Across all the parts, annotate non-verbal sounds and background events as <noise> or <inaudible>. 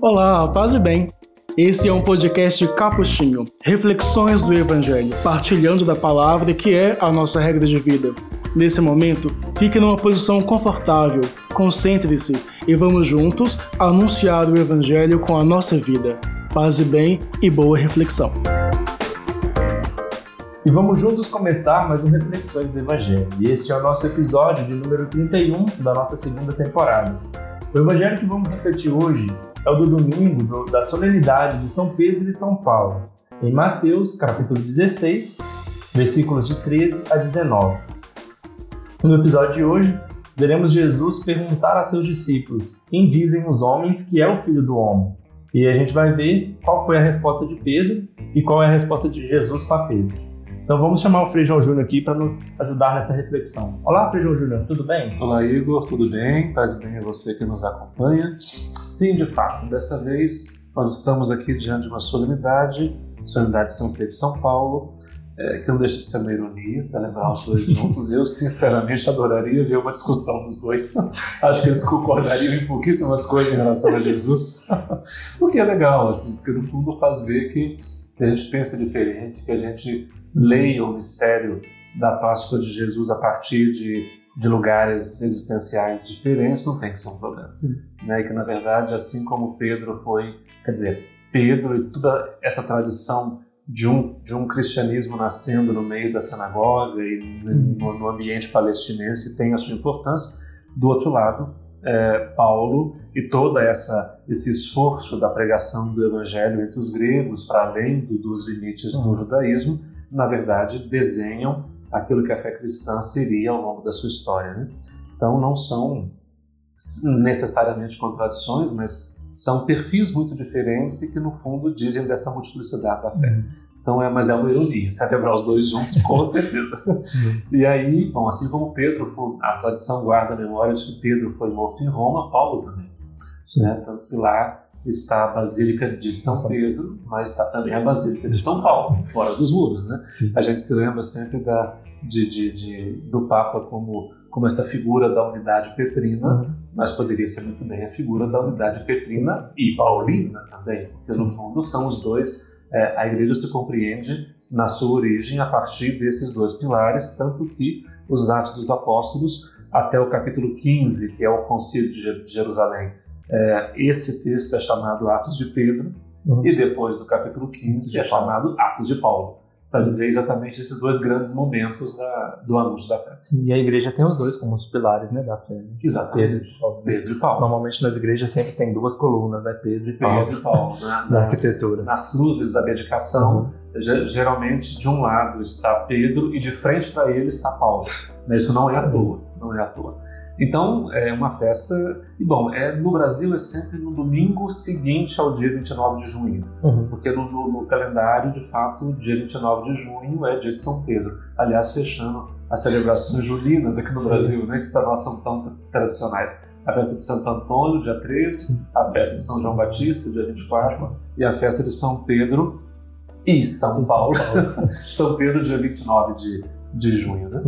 Olá, paz e bem. Esse é um podcast capuchinho, reflexões do Evangelho, partilhando da palavra que é a nossa regra de vida. Nesse momento, fique numa posição confortável, concentre-se e vamos juntos anunciar o Evangelho com a nossa vida. Paz e bem e boa reflexão. E vamos juntos começar mais um Reflexões do Evangelho. E esse é o nosso episódio de número 31 da nossa segunda temporada. O Evangelho que vamos refletir hoje é o do domingo do, da solenidade de São Pedro e São Paulo, em Mateus, capítulo 16, versículos de 13 a 19. No episódio de hoje, veremos Jesus perguntar a seus discípulos: Quem dizem os homens que é o filho do homem? E a gente vai ver qual foi a resposta de Pedro e qual é a resposta de Jesus para Pedro. Então vamos chamar o Frei João Júnior aqui para nos ajudar nessa reflexão. Olá, Frei João Júnior, tudo bem? Olá, Igor, tudo bem? Paz bem a você que nos acompanha. Sim, de fato, dessa vez nós estamos aqui diante de uma solenidade, solenidade de São Pedro e São Paulo, é, que não deixa de ser uma ironia, celebrar os dois <laughs> juntos. Eu, sinceramente, adoraria ver uma discussão dos dois. <laughs> Acho que eles concordariam em pouquíssimas coisas em relação a Jesus, <laughs> o que é legal, assim, porque no fundo faz ver que a gente pensa diferente, que a gente leia o mistério da Páscoa de Jesus a partir de, de lugares existenciais diferentes, não tem que ser um problema. Né? E que, na verdade, assim como Pedro foi, quer dizer, Pedro e toda essa tradição de um, de um cristianismo nascendo no meio da sinagoga e no, no ambiente palestinense tem a sua importância. Do outro lado, é, Paulo e toda essa esse esforço da pregação do evangelho entre os gregos para além do, dos limites do judaísmo na verdade, desenham aquilo que a fé cristã seria ao longo da sua história. Né? Então, não são necessariamente contradições, mas são perfis muito diferentes e que, no fundo, dizem dessa multiplicidade da fé. Então, é, mas é uma ironia celebrar os dois juntos, com <laughs> certeza. E aí, bom, assim como Pedro, foi, a tradição guarda a memória de que Pedro foi morto em Roma, Paulo também. Né? Tanto que lá está a Basílica de São Pedro, mas está também a Basílica de São Paulo, fora dos muros, né? Sim. A gente se lembra sempre da, de, de, de, do Papa como, como essa figura da unidade petrina, uhum. mas poderia ser muito bem a figura da unidade petrina e paulina também, porque no fundo são os dois, é, a igreja se compreende na sua origem a partir desses dois pilares, tanto que os Atos dos Apóstolos, até o capítulo 15, que é o Concílio de Jerusalém, é, esse texto é chamado Atos de Pedro, uhum. e depois do capítulo 15 é chamado Atos de Paulo, para dizer exatamente esses dois grandes momentos da, do anúncio da fé. Sim, e a igreja tem os dois como os pilares né, da fé. Né? Exatamente. Pedro e, Paulo. Pedro e Paulo. Normalmente nas igrejas sempre tem duas colunas, né? Pedro e Paulo. Pedro e Paulo. Né? <laughs> Na arquitetura. Nas cruzes da dedicação, uhum. geralmente de um lado está Pedro e de frente para ele está Paulo. Isso não é à toa não é à toa. Então, é uma festa, e bom, é, no Brasil é sempre no domingo seguinte ao dia 29 de junho, uhum. porque no, no, no, calendário, de fato, dia 29 de junho é dia de São Pedro. Aliás, fechando as celebrações julinas aqui no Brasil, né, que para nós são tão tradicionais. A festa de Santo Antônio, dia 13, a festa de São João Batista, dia 24, e a festa de São Pedro e São Paulo, <laughs> São Pedro, dia 29 de, de junho. Né?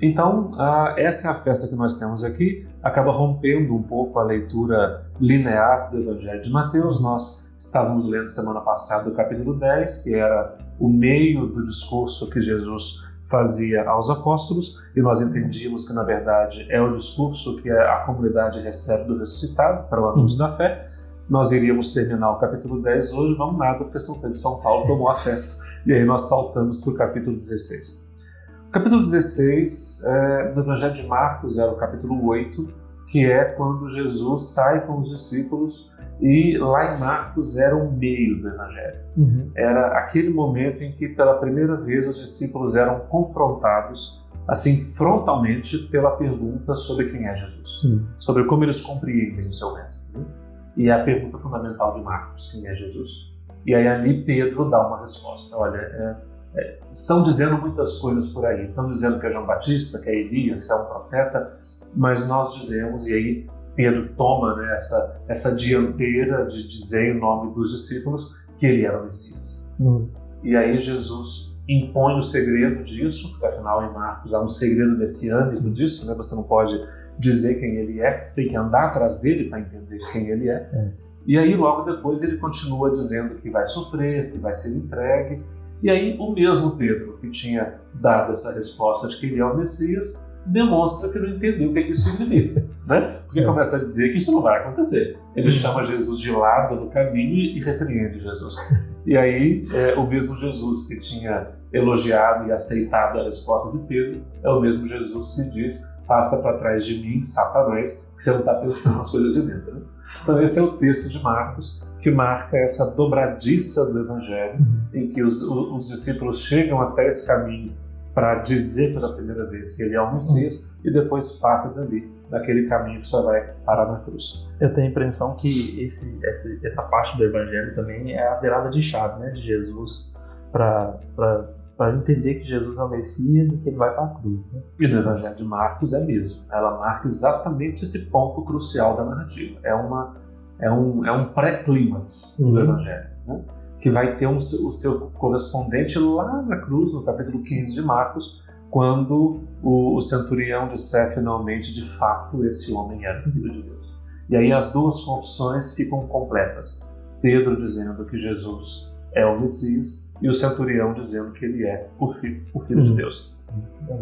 Então, essa é a festa que nós temos aqui, acaba rompendo um pouco a leitura linear do Evangelho de Mateus. Nós estávamos lendo semana passada o capítulo 10, que era o meio do discurso que Jesus fazia aos apóstolos, e nós entendíamos que, na verdade, é o discurso que a comunidade recebe do ressuscitado para o anúncio da fé. Nós iríamos terminar o capítulo 10 hoje, vamos nada, porque São Pedro de São Paulo tomou a festa, e aí nós saltamos para o capítulo 16. O capítulo 16 é, do Evangelho de Marcos era o capítulo 8, que é quando Jesus sai com os discípulos e lá em Marcos era o meio do Evangelho. Uhum. Era aquele momento em que pela primeira vez os discípulos eram confrontados assim frontalmente pela pergunta sobre quem é Jesus, Sim. sobre como eles compreendem o seu mestre. Né? E é a pergunta fundamental de Marcos, quem é Jesus? E aí ali Pedro dá uma resposta. Olha, é, é, estão dizendo muitas coisas por aí. Estão dizendo que é João Batista, que é Elias, que é um profeta, mas nós dizemos, e aí Pedro toma né, essa, essa dianteira de dizer em nome dos discípulos que ele era o Messias. Hum. E aí Jesus impõe o segredo disso, porque afinal em Marcos há um segredo messiânico disso, né? você não pode dizer quem ele é, você tem que andar atrás dele para entender quem ele é. é. E aí, logo depois, ele continua dizendo que vai sofrer, que vai ser entregue. E aí, o mesmo Pedro, que tinha dado essa resposta de que ele é o Messias, demonstra que não entendeu o que, é que isso significa. Né? Porque é. começa a dizer que isso não vai acontecer. Ele chama Jesus de lado no caminho e repreende Jesus. E aí, é, o mesmo Jesus que tinha elogiado e aceitado a resposta de Pedro é o mesmo Jesus que diz: passa para trás de mim, Satanás, que você não está pensando nas coisas de dentro. Né? Então, esse é o texto de Marcos que marca essa dobradiça do Evangelho, uhum. em que os, os discípulos chegam até esse caminho para dizer pela primeira vez que ele é o Messias uhum. e depois parte dali, naquele caminho que só vai parar na cruz. Eu tenho a impressão que esse, essa, parte do Evangelho também é a virada de chave né, de Jesus para entender que Jesus é o Messias e que ele vai para a cruz. Né? E no Evangelho de Marcos é mesmo. Ela marca exatamente esse ponto crucial da narrativa. É, uma, é um, é um pré-clímax uhum. do Evangelho. Né? que vai ter um, o seu correspondente lá na cruz, no capítulo 15 de Marcos, quando o, o centurião disser finalmente, de fato, esse homem era filho de Deus. E aí as duas confissões ficam completas. Pedro dizendo que Jesus é o Messias e o centurião dizendo que ele é o Filho, o filho de uhum. Deus.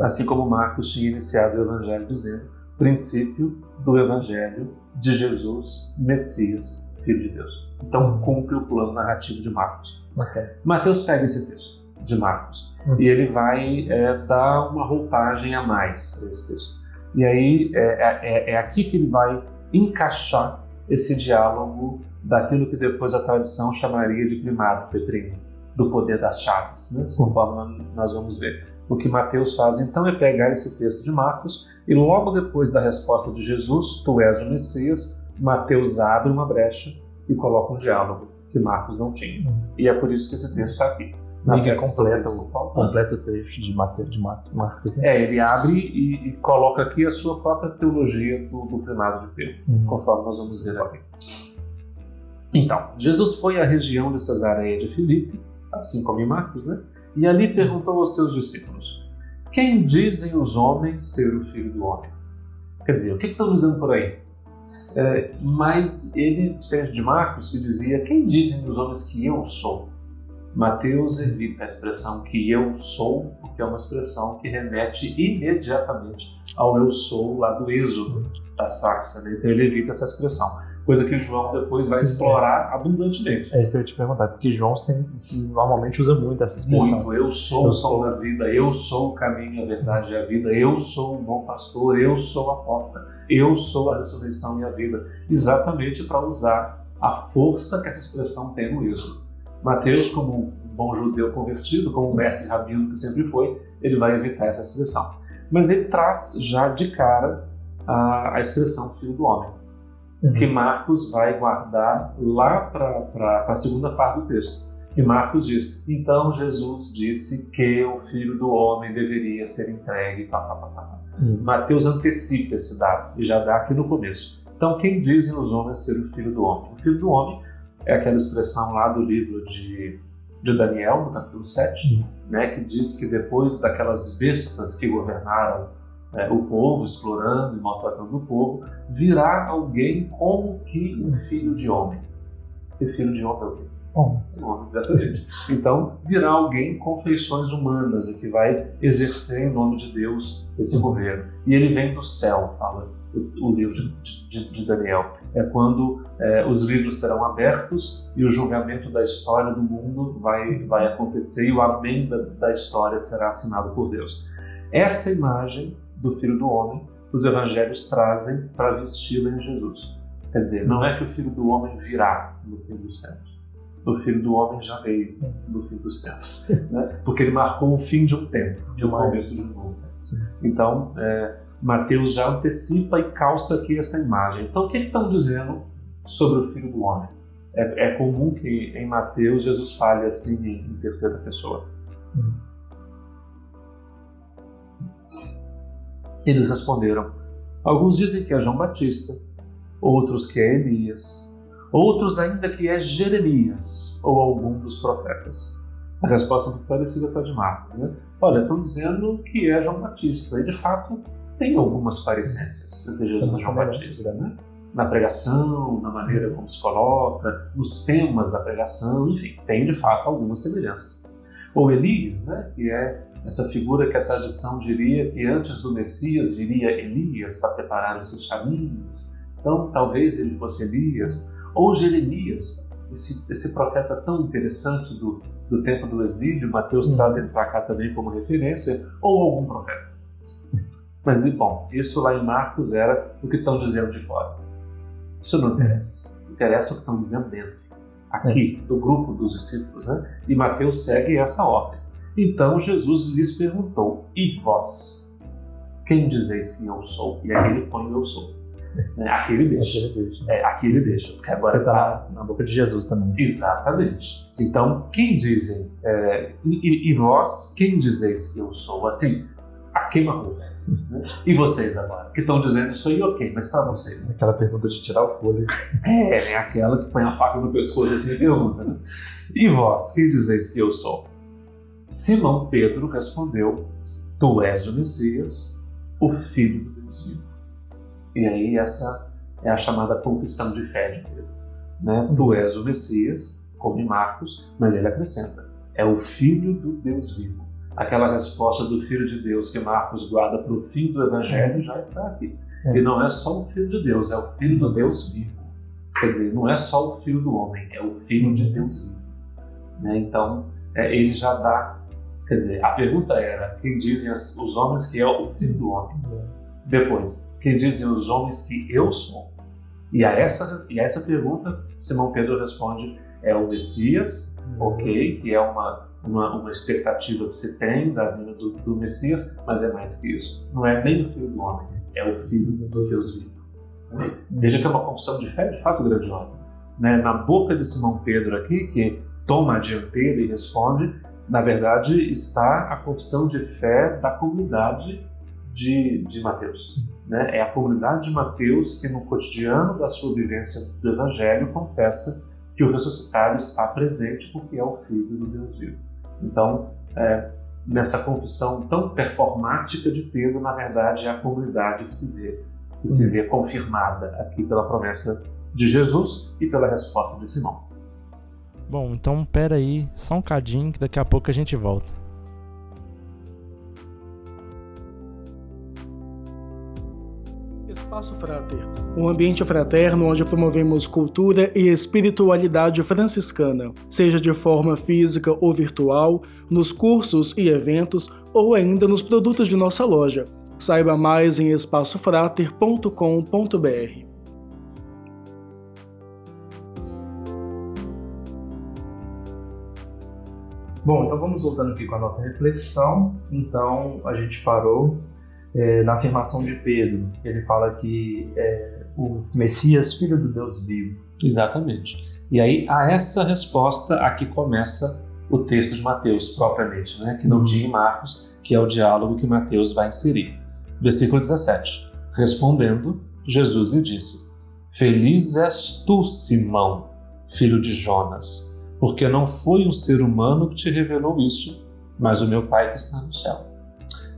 Assim como Marcos tinha iniciado o Evangelho dizendo, princípio do Evangelho de Jesus, Messias, Filho de Deus. Então cumpre o plano narrativo de Marcos. Okay. Mateus pega esse texto de Marcos uhum. e ele vai é, dar uma roupagem a mais para esse texto. E aí é, é, é, é, aqui que ele vai encaixar esse diálogo daquilo que depois a tradição chamaria de primado petrino, do poder das chaves, né? conforme nós vamos ver. O que Mateus faz então é pegar esse texto de Marcos e logo depois da resposta de Jesus, tu és o Messias, Mateus abre uma brecha e coloca um diálogo que Marcos não tinha. E é por isso que esse texto está aqui. Na festa completa, o, completa o trecho de Mateus, de Marcos. Né? É, ele abre e, e, coloca aqui a sua própria teologia do, do primado de Pedro, uhum. conforme nós vamos ver aqui. Então, Jesus foi à região de Cesareia de Filipe, assim como em Marcos, né? E ali perguntou aos seus discípulos: Quem dizem os homens ser o filho do homem? Quer dizer, o que, estão dizendo por aí? É, mas ele, diferente de Marcos, que dizia: Quem dizem os homens que eu sou? Mateus evita a expressão que eu sou, porque é uma expressão que remete imediatamente ao eu sou lá do Êxodo da Saxa. Né? Então ele evita essa expressão. Coisa que João depois vai explorar abundantemente. É isso que eu ia te perguntar, porque João sempre, normalmente usa muito essa expressão. Muito, eu sou eu o pão da vida, eu sou o caminho, a verdade e a vida, eu sou o bom pastor, eu sou a porta. Eu sou a ressurreição e a vida, exatamente para usar a força que essa expressão tem no Êxodo. Mateus, como um bom judeu convertido, como um mestre rabino que sempre foi, ele vai evitar essa expressão. Mas ele traz já de cara a, a expressão filho do homem, uhum. que Marcos vai guardar lá para a segunda parte do texto. E Marcos diz: Então Jesus disse que o filho do homem deveria ser entregue. Pá, pá, pá, pá. Hum. Mateus antecipa esse dado e já dá aqui no começo. Então, quem dizem os homens ser o filho do homem? O filho do homem é aquela expressão lá do livro de, de Daniel, no capítulo 7, hum. né, que diz que depois daquelas bestas que governaram é, o povo, explorando e maltratando o povo, virá alguém como que um filho de homem. E filho de homem é o quê? Homem. Exatamente. Então, virá alguém com feições humanas e que vai exercer em nome de Deus esse governo. E ele vem do céu, fala o, livro de, de, de, Daniel. É quando é, os livros serão abertos e o julgamento da história do mundo vai, vai acontecer e o amém da, da história será assinado por Deus. Essa imagem do Filho do Homem os evangelhos trazem para vesti-la em Jesus. Quer dizer, não é que o Filho do Homem virá no fim dos tempos o Filho do Homem já veio no fim dos tempos, <laughs> né? porque ele marcou o fim de um tempo e o começo de um novo tempo. Então, é, Mateus já antecipa e calça aqui essa imagem. Então, o que, estão dizendo sobre o Filho do Homem? É, é, comum que em Mateus Jesus fale assim em, em terceira pessoa. Hum. Eles responderam: Alguns dizem que é João Batista, outros que é Elias outros ainda que é Jeremias ou algum dos profetas. A resposta é muito parecida com a de Marcos, né? Olha, estão dizendo que é João Batista, e de fato tem algumas parecências entre Jesus e João Batista, né? na pregação, na maneira como se coloca, nos temas da pregação, enfim, tem de fato algumas semelhanças. Ou Elias, né, que é essa figura que a tradição diria que antes do Messias viria Elias para preparar os seus caminhos. Então, talvez ele fosse Elias. Ou Jeremias, esse, esse profeta tão interessante do, do tempo do exílio, Mateus traz ele para cá também como referência, ou algum profeta. Mas, bom, isso lá em Marcos era o que estão dizendo de fora. Isso não interessa. Interessa o que estão dizendo dentro, aqui, é. do grupo dos discípulos. Né? E Mateus segue essa ordem. Então Jesus lhes perguntou: E vós? Quem dizeis que eu sou? E aqui ele põe eu sou. É, aqui ele deixa. Aqui ele deixa. É, aqui ele deixa. Porque agora está tá na boca de Jesus também. Exatamente. Então, quem dizem? É, e, e, vós, quem dizeis que eu sou? Assim, a queima-roupa. Né? E vocês agora? Que estão dizendo isso aí, ok, mas para vocês? Aquela pergunta de tirar o fôlego. É, é aquela que põe a faca no pescoço assim e pergunta. E vós, quem dizeis que eu sou? Simão Pedro respondeu: Tu és o Messias, o Filho do Deus vivo. E aí essa é a chamada confissão de fé de Pedro. Né? Tu és o Messias, como em Marcos, mas ele acrescenta: é o Filho do Deus vivo. Aquela resposta do Filho de Deus que Marcos guarda para o fim do Evangelho já está aqui. É. E não é só o Filho de Deus, é o Filho do Deus vivo. Quer dizer, não é só o Filho do homem, é o Filho de Deus vivo. Né? Então, é, ele já dá. Quer dizer, a pergunta era: quem dizem os homens que é o filho do homem? Depois, quem dizem os homens que eu sou? E a essa, e a essa pergunta, Simão Pedro responde: é o Messias, ok, que é uma, uma, uma expectativa que se tem da vinda do, do, Messias, mas é mais que isso. Não é nem o filho do homem, é o filho do Deus vivo. Veja que é uma confissão de fé de fato grandiosa. Né? Na boca de Simão Pedro aqui, que toma a dianteira e responde, na verdade está a confissão de fé da comunidade de, de Mateus. Né? É a comunidade de Mateus que, no cotidiano da sua vivência do Evangelho, confessa que o ressuscitado está presente porque é o Filho do Deus vivo. Então, é, nessa confissão tão performática de Pedro, na verdade, é a comunidade que se vê, que se vê confirmada aqui pela promessa de Jesus e pela resposta de Simão. Bom, então pera aí, só um cadinho que daqui a pouco a gente volta. Espaço Frater, um ambiente fraterno onde promovemos cultura e espiritualidade franciscana, seja de forma física ou virtual, nos cursos e eventos ou ainda nos produtos de nossa loja. Saiba mais em espaçofrater.com.br. Bom, então vamos voltando aqui com a nossa reflexão. Então a gente parou é, na afirmação de Pedro, ele fala que é o Messias, filho do Deus vivo. Exatamente. E aí a essa resposta aqui começa o texto de Mateus propriamente, né? que não uhum. tinha em Marcos, que é o diálogo que Mateus vai inserir. Versículo 17. Respondendo, Jesus lhe disse: Feliz és tu, Simão, filho de Jonas porque não foi um ser humano que te revelou isso, mas o meu Pai que está no céu.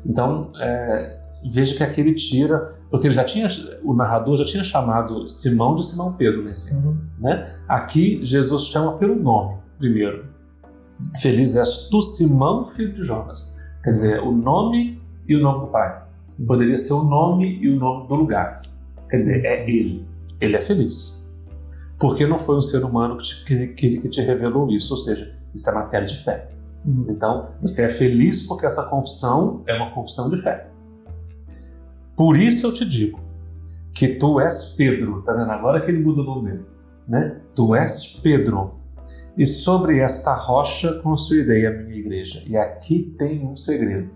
Então, é, veja que aqui ele tira, porque ele já tinha, o narrador já tinha chamado Simão de Simão Pedro nesse, uhum. né? Aqui Jesus chama pelo nome primeiro. Feliz és tu, Simão, filho de Jonas. Quer dizer, o nome e o nome do Pai. Poderia ser o nome e o nome do lugar. Quer dizer, é ele. Ele é feliz porque não foi um ser humano que te, que, que te revelou isso, ou seja, isso é matéria de fé. Uhum. Então, você é feliz porque essa confissão é uma confissão de fé. Por isso eu te digo que tu és Pedro, tá vendo? Agora que ele muda o nome dele, né? Tu és Pedro, e sobre esta rocha construirei a minha igreja. E aqui tem um segredo,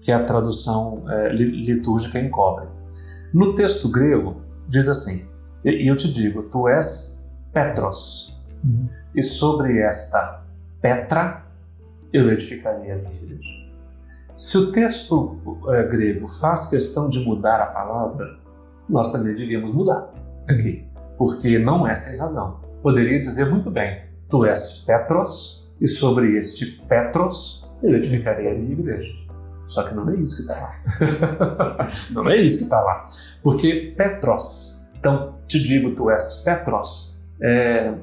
que a tradução é, litúrgica encobre. No texto grego, diz assim: E eu te digo, tu és Petros. Uhum. E sobre esta Petra eu edificaria a minha igreja. Se o texto é, grego faz questão de mudar a palavra, nós também devíamos mudar aqui, porque não é sem razão. Poderia dizer muito bem: Tu és Petros, e sobre este Petros eu edificarei a minha igreja. Só que não é isso que está lá. <laughs> não é isso que está lá. Porque Petros, então te digo, tu és Petros, é,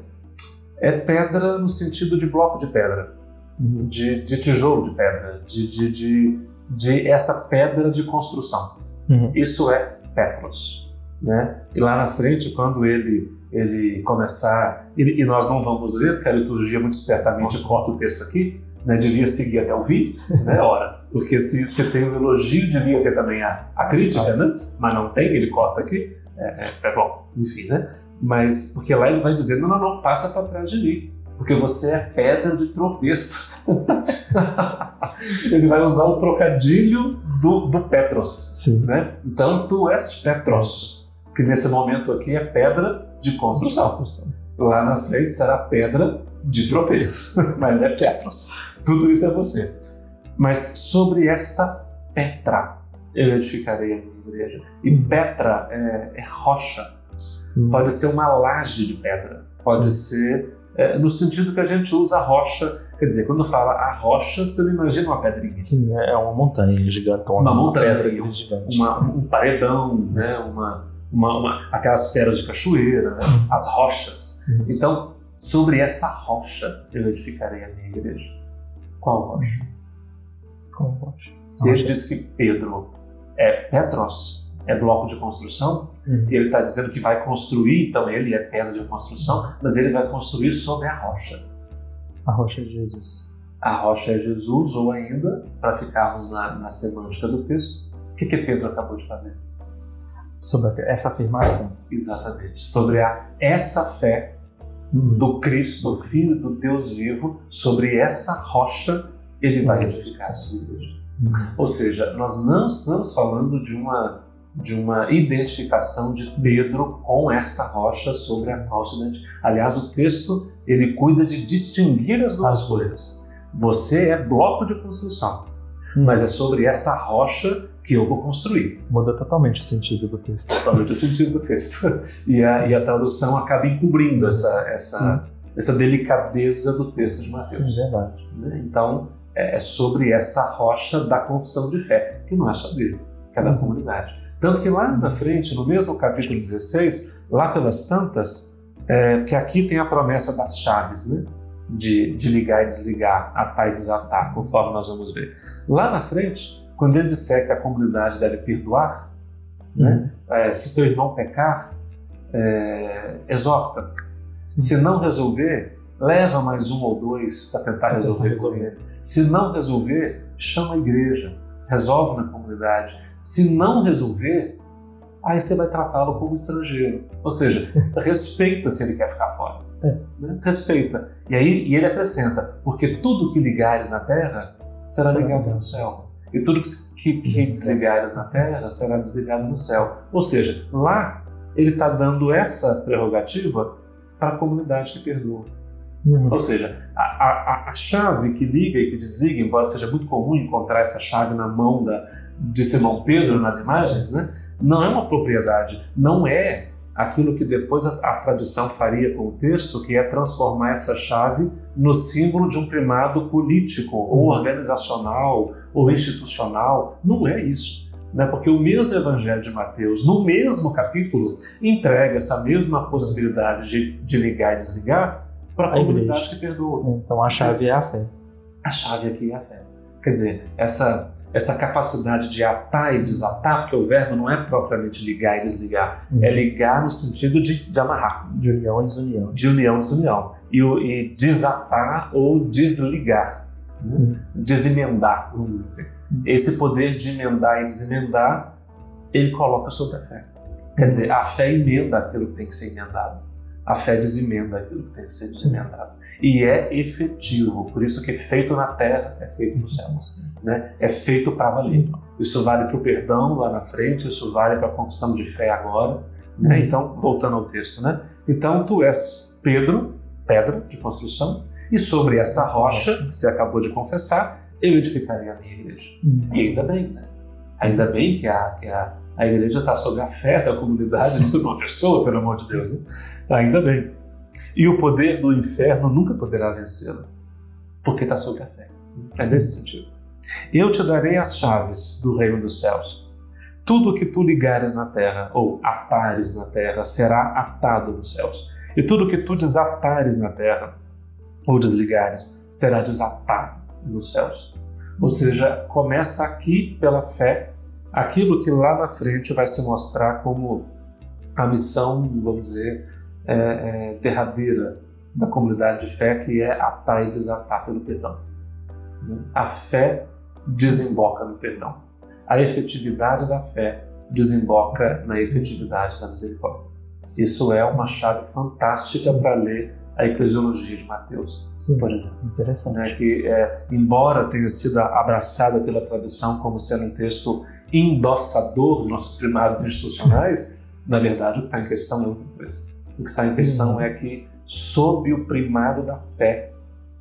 é pedra no sentido de bloco de pedra, Uhum. de, de tijolo de pedra, de, de, de, de essa pedra de construção. Uhum. Isso é Petros. Né? E lá na frente, quando ele, ele começar, e, e nós não vamos ler, porque a liturgia muito espertamente corta o texto aqui, né? devia seguir até o fim, né? <laughs> Ora, porque se, se tem o elogio, devia ter também a, a crítica, né? mas não tem, ele corta aqui. É, é, é bom, enfim, né? Mas, porque lá ele vai dizer: não, não, não, passa para trás de mim, porque você é pedra de tropeço. <laughs> ele vai usar o trocadilho do, do Petros. Sim. Né? Então, tu és Petros, que nesse momento aqui é pedra de construção. Lá na frente será pedra de tropeço, <laughs> mas é Petros. Tudo isso é você. Mas sobre esta Petra eu edificarei a minha igreja. E Petra é, é rocha. Uhum. Pode ser uma laje de pedra. Pode ser é, no sentido que a gente usa rocha. Quer dizer, quando fala a rocha, você não imagina uma pedrinha. Sim, é uma montanha gigantona. Uma montanha, pedra gigante. Uma, um paredão, né? uma, uma, uma- aquelas pedras de cachoeira, né? as rochas. Uhum. Então, sobre essa rocha eu edificarei a minha igreja. Qual rocha? Como pode? Se ele Rocha. diz que Pedro é Petros, é bloco de construção, Uhum. ele está dizendo que vai construir, então ele é pedra de construção, mas ele vai construir sobre a rocha. A rocha de Jesus. A rocha é Jesus, ou ainda, para ficarmos na, na semântica do texto, o que, que Pedro acabou de fazer? Sobre essa afirmação. Exatamente. Sobre a, essa fé Uhum. do Cristo, Filho do Deus vivo, sobre essa rocha ele vai edificar a sua igreja. Ou seja, nós não estamos falando de uma, de uma identificação de Pedro com esta rocha sobre a qual se identifica. Aliás, o texto ele cuida de distinguir as duas As coisas. Você é bloco de construção, mas é sobre essa rocha que eu vou construir. Muda totalmente o sentido do texto. Totalmente o sentido do texto. E a, e a tradução acaba encobrindo essa, essa, essa delicadeza do texto de Mateus. Sim, verdade. né? Então, é é sobre essa rocha da confissão de fé, que não é só dele, que é da Uhum. comunidade. Tanto que lá na frente, no mesmo capítulo 16, lá pelas tantas, é, que aqui tem a promessa das chaves, né? De, de ligar e desligar, atar e desatar, conforme nós vamos ver. Lá na frente, quando ele disser que a comunidade deve perdoar, né? É, se seu irmão pecar, é, exorta. Se não resolver, leva mais um ou dois para tentar resolver com ele. Se não resolver, chama a igreja, resolve na comunidade. Se não resolver, aí você vai tratá-lo como estrangeiro. Ou seja, <laughs> respeita se ele quer ficar fora. É. Né? Respeita. E aí e ele acrescenta: porque tudo que ligares na terra será ligado no céu. E tudo que, que desligares na terra será desligado no céu. Ou seja, lá ele está dando essa prerrogativa para a comunidade que perdoa. Uhum. Ou seja, a, a, a chave que liga e que desliga, embora seja muito comum encontrar essa chave na mão da, de Simão Pedro nas imagens, né? não é uma propriedade, não é aquilo que depois a, a tradição faria com o texto, que é transformar essa chave no símbolo de um primado político, ou organizacional, ou institucional. Não é isso. Né? Porque o mesmo Evangelho de Mateus, no mesmo capítulo, entrega essa mesma possibilidade de, de ligar e desligar para a comunidade que perdoa. Então a chave é a fé. A chave aqui é a fé. Quer dizer, essa, essa capacidade de atar e desatar, porque o verbo não é propriamente ligar e desligar, Uhum. é ligar no sentido de, de amarrar, De união e desunião. de união e desunião. E, e desatar ou desligar, né? Uhum. desemendar, vamos dizer assim. Esse poder de emendar e desemendar, ele coloca sobre a fé. Quer dizer, a fé emenda aquilo que tem que ser emendado. A fé desemenda aquilo que tem que ser desemendado. E é efetivo, por isso que feito na terra é feito no céu. Né? É feito para valer. Isso vale para o perdão lá na frente, isso vale para a confissão de fé agora. Né? Então, voltando ao texto, né? Então, tu és Pedro, pedra de construção, e sobre essa rocha que você acabou de confessar, eu edificarei a minha igreja. Uhum. E ainda bem, né? Ainda bem que a, que a, a igreja está sob a fé da comunidade, não sobre uma pessoa, pelo amor de Deus, né? Ainda bem. E o poder do inferno nunca poderá vencê-la, porque está sob a fé. É nesse sentido. Eu te darei as chaves do reino dos céus. tudo que tu ligares na terra, ou atares na terra, será atado nos céus. E tudo que tu desatares na terra, ou desligares, será desatado nos céus. Ou seja, começa aqui pela fé, aquilo que lá na frente vai se mostrar como a missão, vamos dizer, é, é, derradeira da comunidade de fé, que é atar e desatar pelo perdão. A fé desemboca no perdão. A efetividade da fé desemboca na efetividade da misericórdia. Isso é uma chave fantástica para ler a eclesiologia de Mateus, Sim, por exemplo. Interessante. Né, que, é, embora tenha sido abraçada pela tradição como sendo um texto endossador dos nossos primários institucionais, na verdade o que está em questão é outra coisa. O que está em questão uhum. é que, sob o primado da fé,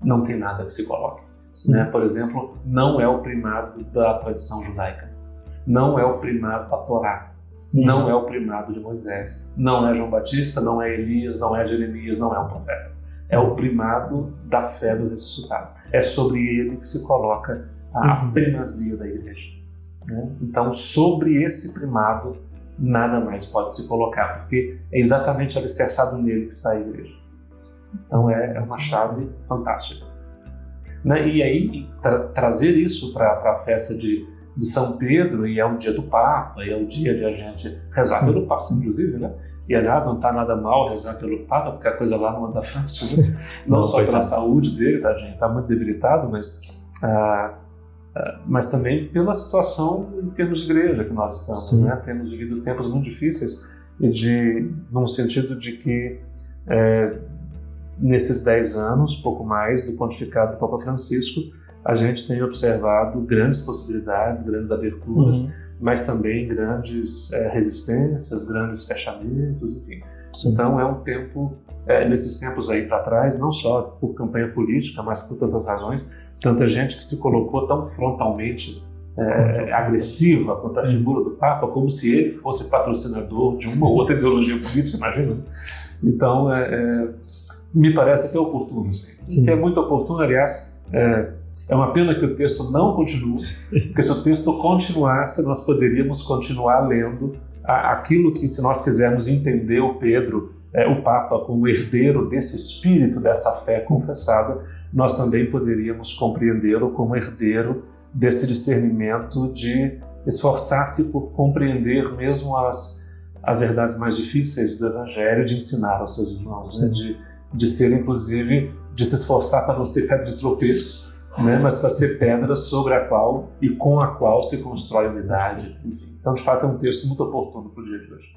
não tem nada que se coloque. Né? Por exemplo, não é o primado da tradição judaica, não é o primado da Torá, não é o primado de Moisés, não é João Batista, não é Elias, não é Jeremias, não é um profeta. É o primado da fé do ressuscitado. É sobre ele que se coloca a uhum. primazia da igreja. Né? Então, sobre esse primado, nada mais pode se colocar, porque é exatamente alicerçado nele que está a igreja. Então, é, é uma chave fantástica. Né? E aí, tra trazer isso para a festa de de São Pedro e é o dia do Papa, e é o dia de a gente rezar Sim. pelo Papa, inclusive, né? E aliás, não está nada mal rezar pelo Papa, porque a coisa lá não anda fácil, né? não, não só pela saúde dele, tá, gente? Está muito debilitado, mas, ah, mas também pela situação em termos de igreja que nós estamos, Sim. né? Temos vivido tempos muito difíceis e de, num sentido de que é, nesses dez anos, pouco mais, do pontificado do Papa Francisco, a gente tem observado grandes possibilidades, grandes aberturas, uhum. mas também grandes é, resistências, grandes fechamentos, enfim. Sim. Então é um tempo, é, nesses tempos aí para trás, não só por campanha política, mas por tantas razões, tanta gente que se colocou tão frontalmente é, agressiva contra a figura do Papa, como se ele fosse patrocinador de uma ou outra ideologia política, imagina. Então, é, é, me parece que é oportuno, sim. sim. Que é muito oportuno, aliás, é, é uma pena que o texto não continue, porque se o texto continuasse, nós poderíamos continuar lendo aquilo que, se nós quisermos entender o Pedro, é, o Papa, como herdeiro desse espírito, dessa fé confessada, nós também poderíamos compreendê-lo como herdeiro desse discernimento de esforçar-se por compreender mesmo as, as verdades mais difíceis do Evangelho, de ensinar aos seus irmãos, né? de, de ser, inclusive, de se esforçar para não ser pedra de tropeço, né? mas para ser pedra sobre a qual e com a qual se constrói unidade. Enfim. Então, de fato, é um texto muito oportuno para o dia de hoje.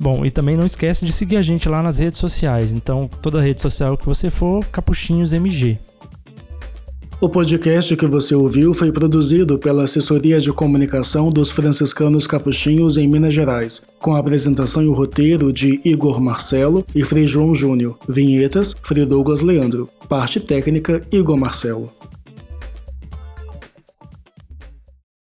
Bom, e também não esquece de seguir a gente lá nas redes sociais. Então, toda rede social que você for, Capuchinhos MG. O podcast que você ouviu foi produzido pela Assessoria de Comunicação dos Franciscanos Capuchinhos em Minas Gerais, com a apresentação e o roteiro de Igor Marcelo e Frei João Júnior. Vinhetas, Frei Douglas Leandro. Parte técnica, Igor Marcelo.